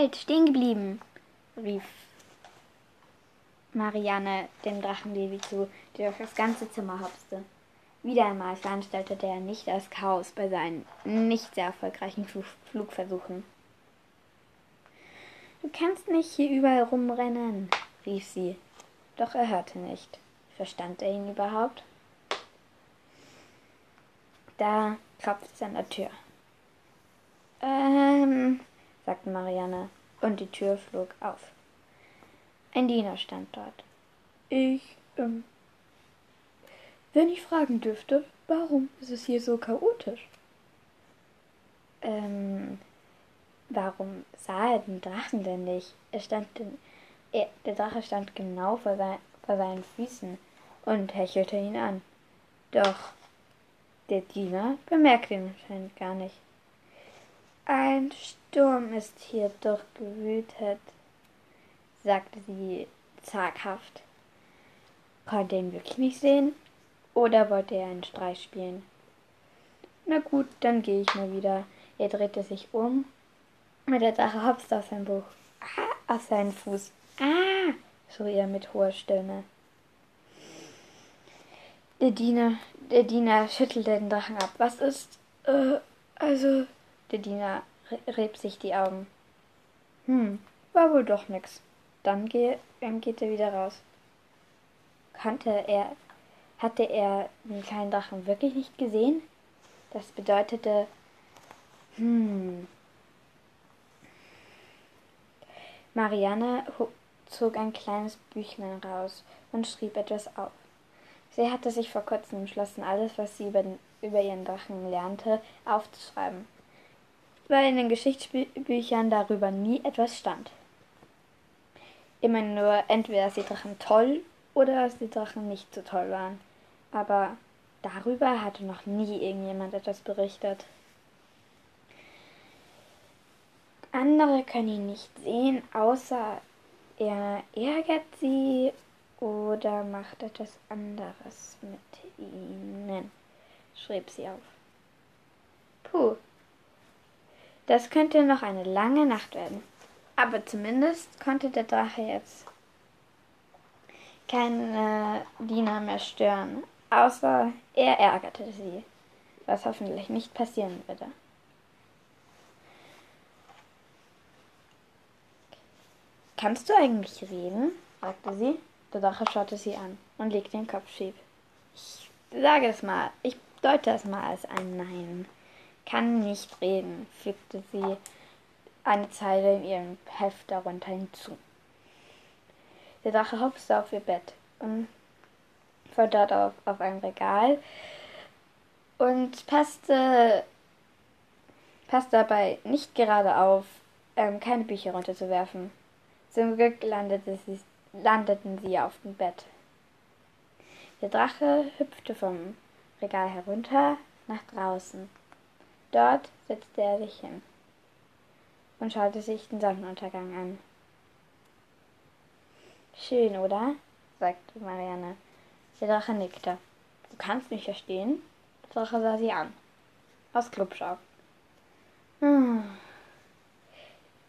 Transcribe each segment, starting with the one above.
Halt, stehen geblieben, rief Marianne dem Drachenbaby zu, der durch das ganze Zimmer hopste. Wieder einmal veranstaltete er nicht das Chaos bei seinen nicht sehr erfolgreichen Flugversuchen. Du kannst nicht hier überall rumrennen, rief sie. Doch er hörte nicht. Verstand er ihn überhaupt? Da klopfte es an der Tür. Ähm, sagte Marianne, und die Tür flog auf. Ein Diener stand dort. Ich, ähm, wenn ich fragen dürfte, warum ist es hier so chaotisch? Ähm, warum sah er den Drachen denn nicht? Er stand in, er, der Drache stand genau vor, sein, vor seinen Füßen und hechelte ihn an. Doch der Diener bemerkte ihn anscheinend gar nicht. Ein Sturm ist hier durchgewütet, sagte sie zaghaft. Konnte ihn wirklich nicht sehen? Oder wollte er einen Streich spielen? Na gut, dann gehe ich mal wieder. Er drehte sich um und der Drache hopste aus seinem Buch. Ah, aus seinem Fuß. Ah, schrie er mit hoher Stimme. Der Diener, der Diener schüttelte den Drachen ab. Was ist, äh, also, der Diener rieb sich die Augen. Hm, war wohl doch nix. Dann geh, ähm, geht er wieder raus. Kannte er hatte er den kleinen Drachen wirklich nicht gesehen? Das bedeutete, hm. Marianne zog ein kleines Büchlein raus und schrieb etwas auf. Sie hatte sich vor kurzem entschlossen, alles, was sie über, den, über ihren Drachen lernte, aufzuschreiben, weil in den Geschichtsbüchern darüber nie etwas stand. Immer nur entweder, dass die Drachen toll oder dass die Drachen nicht so toll waren aber darüber hatte noch nie irgendjemand etwas berichtet. Andere können ihn nicht sehen, außer er ärgert sie oder macht etwas anderes mit ihnen, schrieb sie auf. Puh, das könnte noch eine lange Nacht werden. Aber zumindest konnte der Drache jetzt keine Diener mehr stören, Außer er ärgerte sie, was hoffentlich nicht passieren würde. Kannst du eigentlich reden? fragte sie. Der Drache schaute sie an und legte den Kopf schief. Ich sage es mal, ich deute es mal als ein Nein. Kann nicht reden, fügte sie eine Zeile in ihrem Heft darunter hinzu. Der Drache hopste auf ihr Bett und von dort auf, auf ein Regal und passte, passte dabei nicht gerade auf, ähm, keine Bücher runterzuwerfen. Zum Glück landete sie, landeten sie auf dem Bett. Der Drache hüpfte vom Regal herunter nach draußen. Dort setzte er sich hin und schaute sich den Sonnenuntergang an. Schön, oder? sagte Marianne. Der Drache nickte. Du kannst mich verstehen? Der Drache sah sie an. Aus Klubschau. Hm.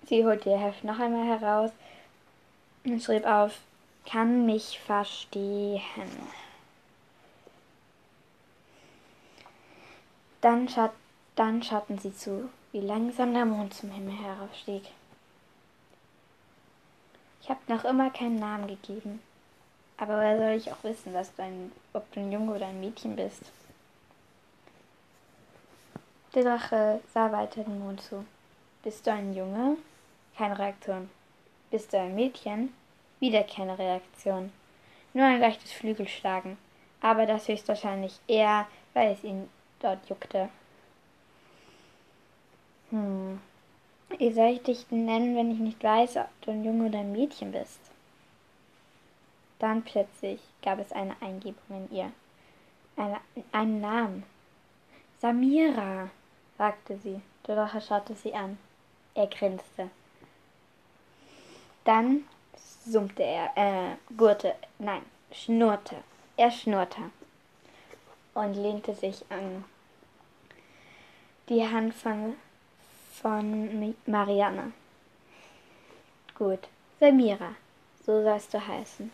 Sie holte ihr Heft noch einmal heraus und schrieb auf, kann mich verstehen. Dann, schaut, dann schauten sie zu, wie langsam der Mond zum Himmel heraufstieg. Ich habe noch immer keinen Namen gegeben, aber woher soll ich auch wissen, dass du ein, ob du ein Junge oder ein Mädchen bist? Der Drache sah weiter den Mond zu. Bist du ein Junge? Keine Reaktion. Bist du ein Mädchen? Wieder keine Reaktion. Nur ein leichtes Flügelschlagen. Aber das höchstwahrscheinlich eher, weil es ihn dort juckte. Hm. Wie soll ich dich denn nennen, wenn ich nicht weiß, ob du ein Junge oder ein Mädchen bist? Dann plötzlich gab es eine Eingebung in ihr. Eine, einen Namen. Samira, sagte sie. Drache schaute sie an. Er grinste. Dann summte er, äh, gurte, nein, schnurrte. Er schnurrte und lehnte sich an die Hand von, von Marianne. Gut, Samira, so sollst du heißen.